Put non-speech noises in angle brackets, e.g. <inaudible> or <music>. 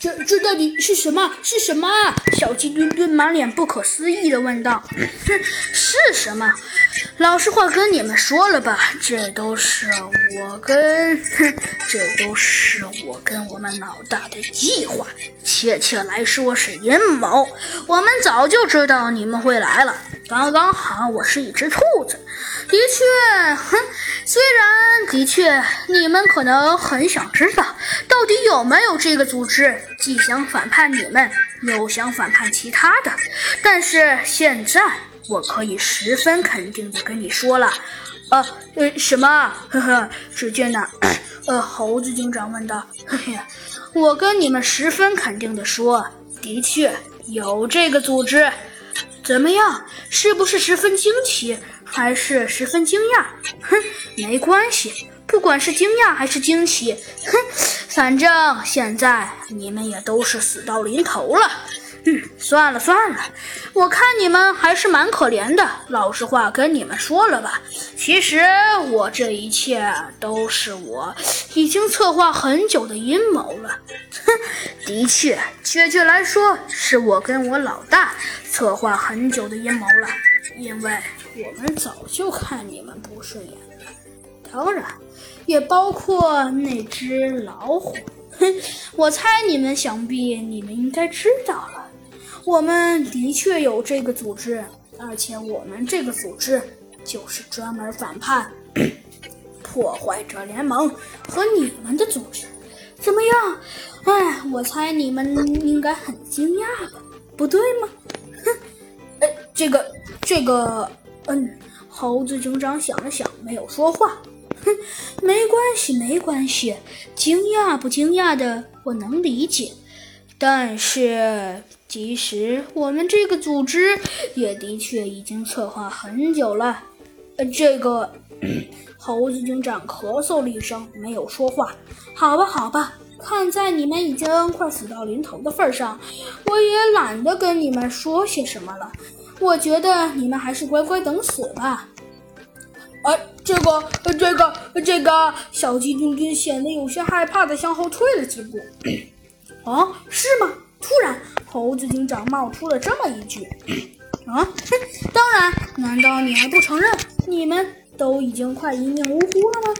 这这到底是什么？是什么？小鸡墩墩满脸不可思议的问道。哼，<laughs> 是什么？老实话跟你们说了吧，这都是我跟，哼，这都是我跟我们老大的计划，确切来说是阴谋。我们早就知道你们会来了，刚刚好我是一只兔子。的确，哼，虽然的确，你们可能很想知道，到底有没有这个组织，既想反叛你们，又想反叛其他的。但是现在，我可以十分肯定的跟你说了，呃，呃，什么？呵呵，只见呢，<coughs> 呃，猴子警长问道，嘿嘿，我跟你们十分肯定的说，的确有这个组织。怎么样？是不是十分惊奇？还是十分惊讶，哼，没关系，不管是惊讶还是惊奇，哼，反正现在你们也都是死到临头了。嗯，算了算了，我看你们还是蛮可怜的。老实话跟你们说了吧，其实我这一切都是我已经策划很久的阴谋了。哼，的确，确切来说，是我跟我老大策划很久的阴谋了。因为我们早就看你们不顺眼了，当然，也包括那只老虎。哼，<laughs> 我猜你们想必你们应该知道了，我们的确有这个组织，而且我们这个组织就是专门反叛 <clears throat> 破坏者联盟和你们的组织。怎么样？哎，我猜你们应该很惊讶吧？不对吗？哼，<laughs> 哎，这个。这个，嗯，猴子警长想了想，没有说话。哼，<laughs> 没关系，没关系，惊讶不惊讶的，我能理解。但是，其实我们这个组织也的确已经策划很久了。呃，这个，<clears throat> 猴子警长咳嗽了一声，没有说话。好吧，好吧，看在你们已经快死到临头的份上，我也懒得跟你们说些什么了。我觉得你们还是乖乖等死吧。这个，这个，这个，小鸡墩墩显得有些害怕的向后退了几步。啊，是吗？突然，猴子警长冒出了这么一句：“啊，当然，难道你还不承认？你们都已经快一命呜呼了吗？”